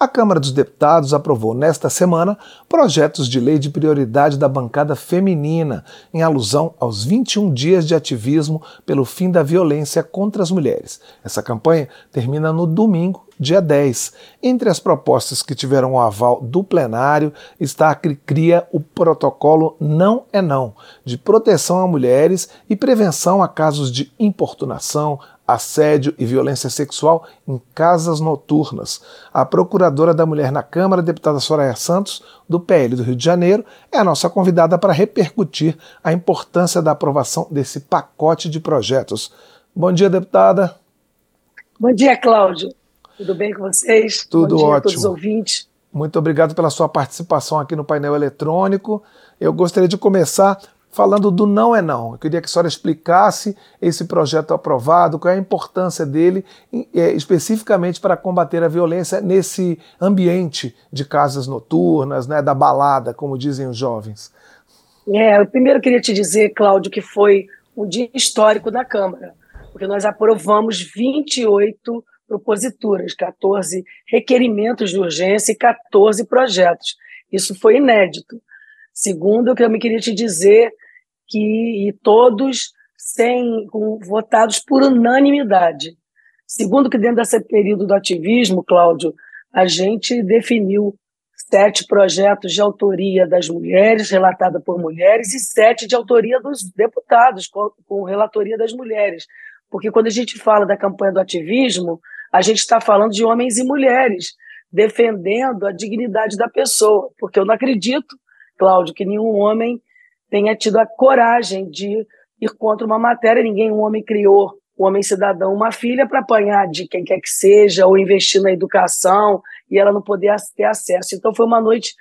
A Câmara dos Deputados aprovou nesta semana projetos de lei de prioridade da bancada feminina, em alusão aos 21 dias de ativismo pelo fim da violência contra as mulheres. Essa campanha termina no domingo, dia 10. Entre as propostas que tiveram o aval do plenário está a que cria o protocolo Não é Não, de proteção a mulheres e prevenção a casos de importunação, assédio e violência sexual em casas noturnas. A procuradora da mulher na Câmara, deputada Soraya Santos, do PL do Rio de Janeiro, é a nossa convidada para repercutir a importância da aprovação desse pacote de projetos. Bom dia, deputada. Bom dia, Cláudio. Tudo bem com vocês? Tudo Bom dia ótimo. a todos os ouvintes. Muito obrigado pela sua participação aqui no painel eletrônico. Eu gostaria de começar falando do Não é Não. Eu queria que a senhora explicasse esse projeto aprovado, qual é a importância dele é, especificamente para combater a violência nesse ambiente de casas noturnas, né, da balada, como dizem os jovens. É, eu primeiro queria te dizer, Cláudio, que foi um dia histórico da Câmara, porque nós aprovamos 28 proposituras, 14 requerimentos de urgência e 14 projetos. Isso foi inédito. Segundo, o que eu me queria te dizer que todos sem com, votados por unanimidade. Segundo, que dentro desse período do ativismo, Cláudio, a gente definiu sete projetos de autoria das mulheres, relatada por mulheres, e sete de autoria dos deputados, com, com relatoria das mulheres. Porque quando a gente fala da campanha do ativismo, a gente está falando de homens e mulheres defendendo a dignidade da pessoa. Porque eu não acredito, Cláudio, que nenhum homem tenha tido a coragem de ir contra uma matéria. Ninguém, um homem criou, um homem cidadão, uma filha para apanhar de quem quer que seja, ou investir na educação, e ela não poder ter acesso. Então, foi uma noite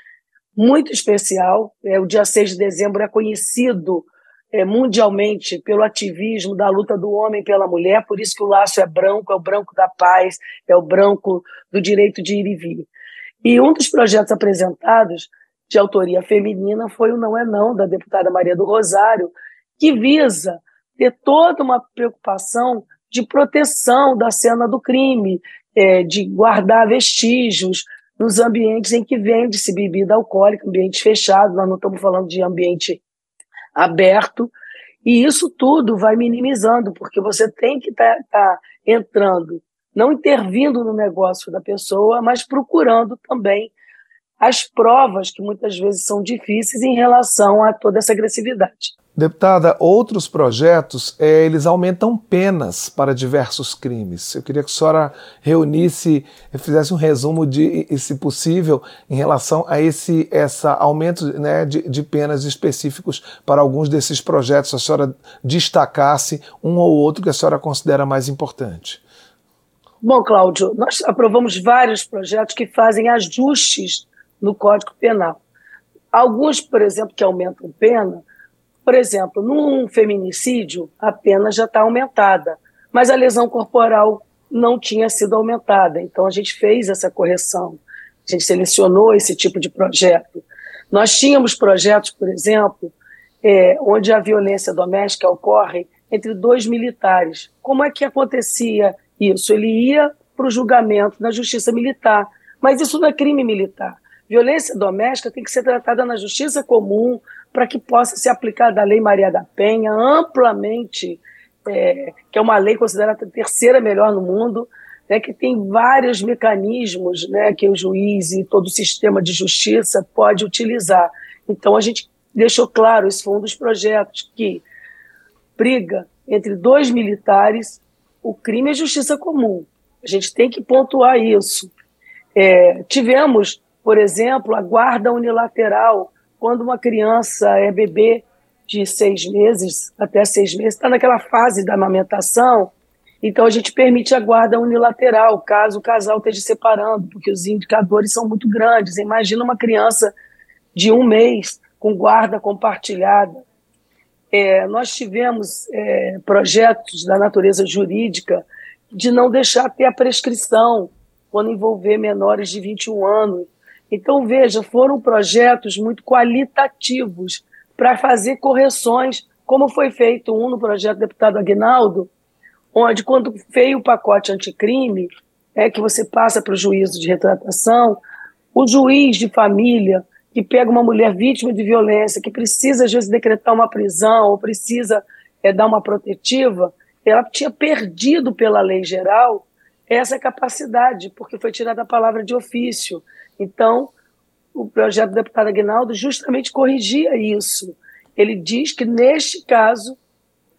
muito especial. É, o dia 6 de dezembro é conhecido é, mundialmente pelo ativismo da luta do homem pela mulher, por isso que o laço é branco, é o branco da paz, é o branco do direito de ir e vir. E um dos projetos apresentados de autoria feminina foi o Não é Não, da deputada Maria do Rosário, que visa ter toda uma preocupação de proteção da cena do crime, é, de guardar vestígios nos ambientes em que vende-se bebida alcoólica, ambientes fechados, nós não estamos falando de ambiente aberto, e isso tudo vai minimizando, porque você tem que estar tá, tá entrando, não intervindo no negócio da pessoa, mas procurando também as provas que muitas vezes são difíceis em relação a toda essa agressividade. Deputada, outros projetos, é, eles aumentam penas para diversos crimes. Eu queria que a senhora reunisse, fizesse um resumo de, se possível, em relação a esse essa aumento né, de, de penas específicos para alguns desses projetos, a senhora destacasse um ou outro que a senhora considera mais importante. Bom, Cláudio, nós aprovamos vários projetos que fazem ajustes no Código Penal. Alguns, por exemplo, que aumentam pena, por exemplo, num feminicídio, a pena já está aumentada, mas a lesão corporal não tinha sido aumentada. Então, a gente fez essa correção. A gente selecionou esse tipo de projeto. Nós tínhamos projetos, por exemplo, é, onde a violência doméstica ocorre entre dois militares. Como é que acontecia isso? Ele ia para o julgamento na justiça militar, mas isso não é crime militar. Violência doméstica tem que ser tratada na justiça comum para que possa ser aplicada a Lei Maria da Penha amplamente, é, que é uma lei considerada a terceira melhor no mundo, né, que tem vários mecanismos né, que o juiz e todo o sistema de justiça pode utilizar. Então a gente deixou claro, esse foi um dos projetos, que briga entre dois militares, o crime é justiça comum. A gente tem que pontuar isso. É, tivemos por exemplo, a guarda unilateral, quando uma criança é bebê de seis meses até seis meses, está naquela fase da amamentação, então a gente permite a guarda unilateral, caso o casal esteja separando, porque os indicadores são muito grandes. Imagina uma criança de um mês com guarda compartilhada. É, nós tivemos é, projetos da natureza jurídica de não deixar ter a prescrição quando envolver menores de 21 anos. Então, veja, foram projetos muito qualitativos para fazer correções, como foi feito um no projeto do deputado Aguinaldo, onde, quando veio o pacote anticrime, é que você passa para o juízo de retratação, o juiz de família que pega uma mulher vítima de violência, que precisa, às vezes, decretar uma prisão ou precisa é, dar uma protetiva, ela tinha perdido pela lei geral essa capacidade, porque foi tirada a palavra de ofício. Então, o projeto do deputado Aguinaldo justamente corrigia isso. Ele diz que, neste caso,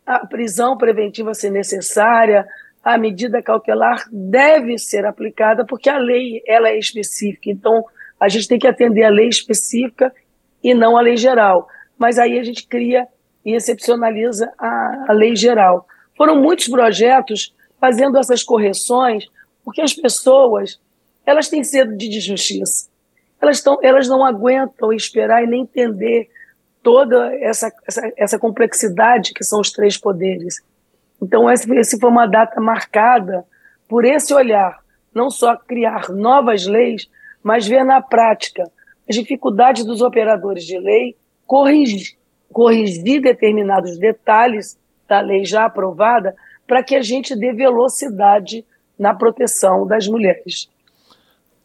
a prisão preventiva ser necessária, a medida cautelar deve ser aplicada, porque a lei ela é específica. Então, a gente tem que atender a lei específica e não a lei geral. Mas aí a gente cria e excepcionaliza a, a lei geral. Foram muitos projetos fazendo essas correções, porque as pessoas elas têm sede de justiça. Elas, tão, elas não aguentam esperar e nem entender toda essa, essa, essa complexidade que são os três poderes. Então, essa, essa foi uma data marcada por esse olhar, não só criar novas leis, mas ver na prática as dificuldades dos operadores de lei, corrigir, corrigir determinados detalhes da lei já aprovada, para que a gente dê velocidade na proteção das mulheres.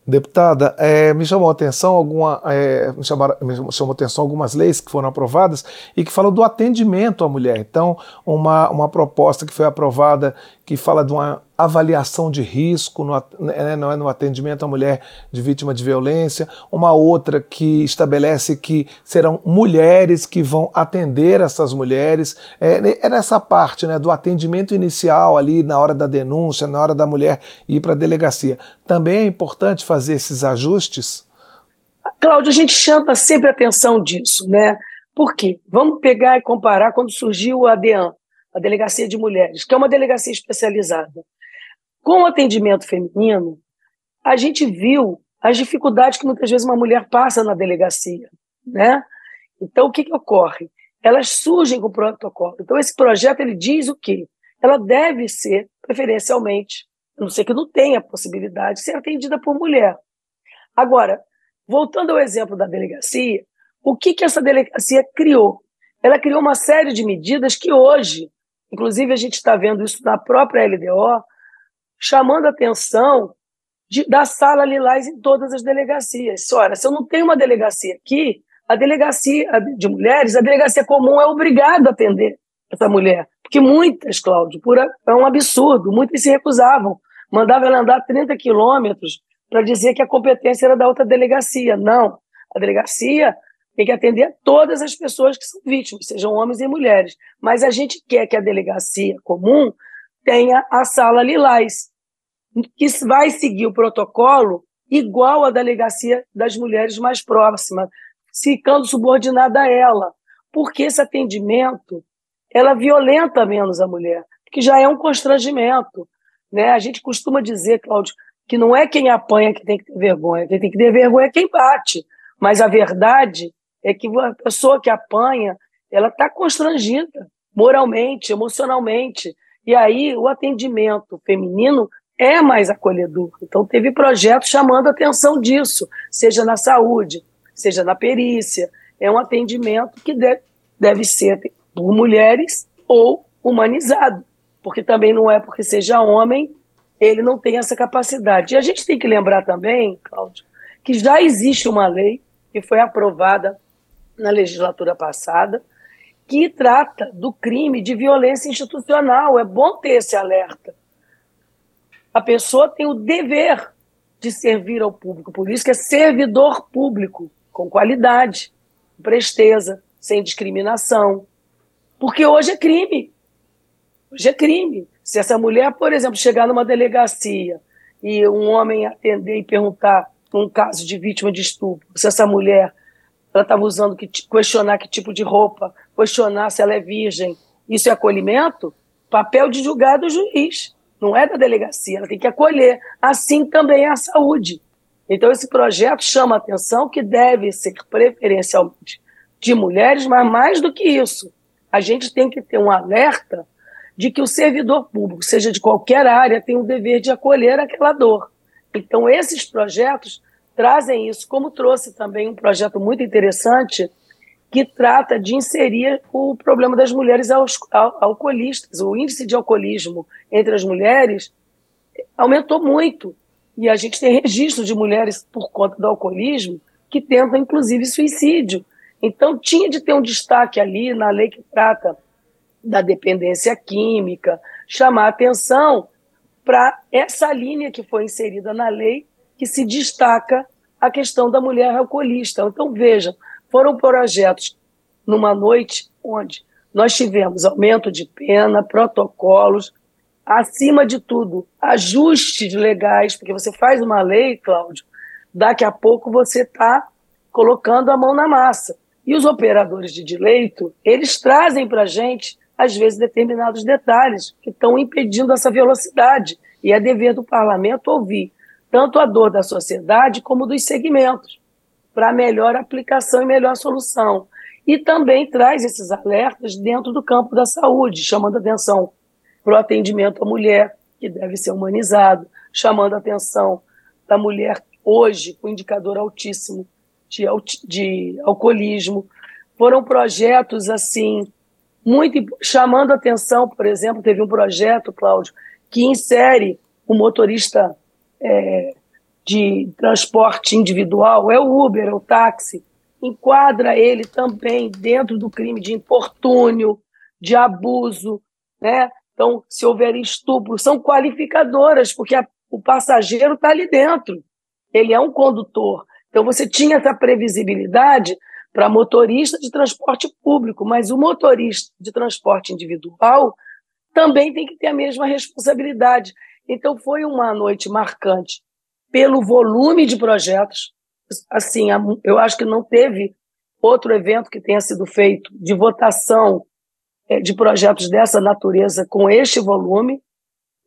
Deputada, é, me chamou a atenção alguma, é, me, chamaram, me chamou atenção algumas leis que foram aprovadas e que falam do atendimento à mulher. Então, uma, uma proposta que foi aprovada que fala de uma avaliação de risco no, né, não é no atendimento à mulher de vítima de violência, uma outra que estabelece que serão mulheres que vão atender essas mulheres, é, é nessa parte né, do atendimento inicial ali na hora da denúncia, na hora da mulher ir para a delegacia. Também é importante fazer esses ajustes? Cláudio, a gente chama sempre atenção disso, né? Por quê? Vamos pegar e comparar quando surgiu a DEAN, a Delegacia de Mulheres, que é uma delegacia especializada. Com o atendimento feminino, a gente viu as dificuldades que muitas vezes uma mulher passa na delegacia, né? Então, o que, que ocorre? Elas surgem com o protocolo. Então, esse projeto ele diz o quê? Ela deve ser, preferencialmente, a não ser que não tenha possibilidade, ser atendida por mulher. Agora, voltando ao exemplo da delegacia, o que, que essa delegacia criou? Ela criou uma série de medidas que hoje, inclusive a gente está vendo isso na própria LDO, chamando a atenção de, da sala Lilás em todas as delegacias. Ora, se eu não tenho uma delegacia aqui, a delegacia de mulheres, a delegacia comum é obrigada a atender essa mulher. Porque muitas, Cláudio, pura, é um absurdo, muitas se recusavam. Mandavam ela andar 30 quilômetros para dizer que a competência era da outra delegacia. Não. A delegacia tem que atender todas as pessoas que são vítimas, sejam homens e mulheres. Mas a gente quer que a delegacia comum tenha a sala Lilás, que vai seguir o protocolo igual à delegacia das mulheres mais próximas, ficando subordinada a ela, porque esse atendimento ela violenta menos a mulher, que já é um constrangimento. Né? A gente costuma dizer, Cláudio, que não é quem apanha que tem que ter vergonha, quem tem que ter vergonha é quem bate. Mas a verdade é que a pessoa que apanha, ela está constrangida moralmente, emocionalmente. E aí o atendimento feminino é mais acolhedor. Então, teve projetos chamando a atenção disso, seja na saúde, seja na perícia. É um atendimento que deve, deve ser por mulheres ou humanizado, porque também não é porque seja homem, ele não tem essa capacidade. E a gente tem que lembrar também, Cláudio, que já existe uma lei que foi aprovada na legislatura passada, que trata do crime de violência institucional. É bom ter esse alerta a pessoa tem o dever de servir ao público. Por isso que é servidor público, com qualidade, com presteza, sem discriminação. Porque hoje é crime. Hoje é crime. Se essa mulher, por exemplo, chegar numa delegacia e um homem atender e perguntar um caso de vítima de estupro, se essa mulher ela estava usando que questionar que tipo de roupa, questionar se ela é virgem, isso é acolhimento? Papel de julgar do juiz não é da delegacia, ela tem que acolher. Assim também é a saúde. Então, esse projeto chama a atenção que deve ser preferencialmente de mulheres, mas mais do que isso, a gente tem que ter um alerta de que o servidor público, seja de qualquer área, tem o dever de acolher aquela dor. Então, esses projetos trazem isso, como trouxe também um projeto muito interessante que trata de inserir o problema das mulheres alcoolistas. O índice de alcoolismo entre as mulheres aumentou muito. E a gente tem registro de mulheres por conta do alcoolismo que tentam, inclusive, suicídio. Então, tinha de ter um destaque ali na lei que trata da dependência química, chamar atenção para essa linha que foi inserida na lei, que se destaca a questão da mulher alcoolista. Então, vejam, foram projetos numa noite onde nós tivemos aumento de pena, protocolos, acima de tudo, ajustes legais, porque você faz uma lei, Cláudio, daqui a pouco você está colocando a mão na massa. E os operadores de direito, eles trazem para a gente, às vezes, determinados detalhes que estão impedindo essa velocidade. E é dever do parlamento ouvir tanto a dor da sociedade como dos segmentos, para melhor aplicação e melhor solução. E também traz esses alertas dentro do campo da saúde, chamando atenção para o atendimento à mulher, que deve ser humanizado, chamando atenção da mulher hoje com indicador altíssimo de, de alcoolismo. Foram projetos assim muito chamando atenção, por exemplo, teve um projeto, Cláudio, que insere o motorista é, de transporte individual, é o Uber, é o táxi, enquadra ele também dentro do crime de importúnio, de abuso, né? Então, se houver estupro, são qualificadoras, porque a, o passageiro está ali dentro, ele é um condutor. Então, você tinha essa previsibilidade para motorista de transporte público, mas o motorista de transporte individual também tem que ter a mesma responsabilidade. Então, foi uma noite marcante pelo volume de projetos. Assim, eu acho que não teve outro evento que tenha sido feito de votação é, de projetos dessa natureza com este volume.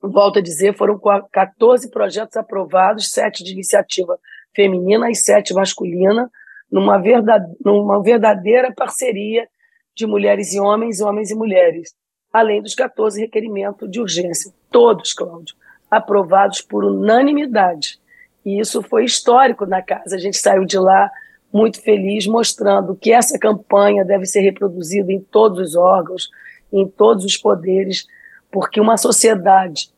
Volto a dizer, foram 14 projetos aprovados, sete de iniciativa feminina e sete masculina, numa, verdade, numa verdadeira parceria de mulheres e homens, homens e mulheres, além dos 14 requerimentos de urgência, todos, Cláudio, aprovados por unanimidade. E isso foi histórico na casa. A gente saiu de lá muito feliz, mostrando que essa campanha deve ser reproduzida em todos os órgãos, em todos os poderes, porque uma sociedade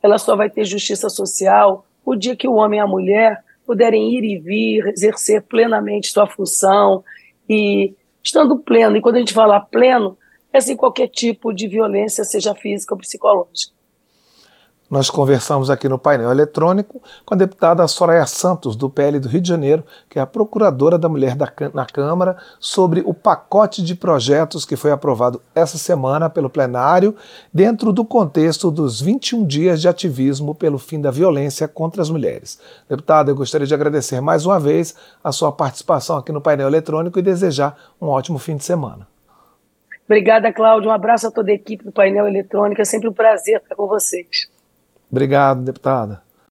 ela só vai ter justiça social o dia que o homem e a mulher puderem ir e vir, exercer plenamente sua função e estando pleno. E quando a gente fala pleno, é sem qualquer tipo de violência, seja física ou psicológica. Nós conversamos aqui no painel eletrônico com a deputada Soraya Santos, do PL do Rio de Janeiro, que é a procuradora da mulher da, na Câmara, sobre o pacote de projetos que foi aprovado essa semana pelo plenário, dentro do contexto dos 21 dias de ativismo pelo fim da violência contra as mulheres. Deputada, eu gostaria de agradecer mais uma vez a sua participação aqui no painel eletrônico e desejar um ótimo fim de semana. Obrigada, Cláudio. Um abraço a toda a equipe do painel eletrônico. É sempre um prazer estar com vocês. Obrigado, deputada.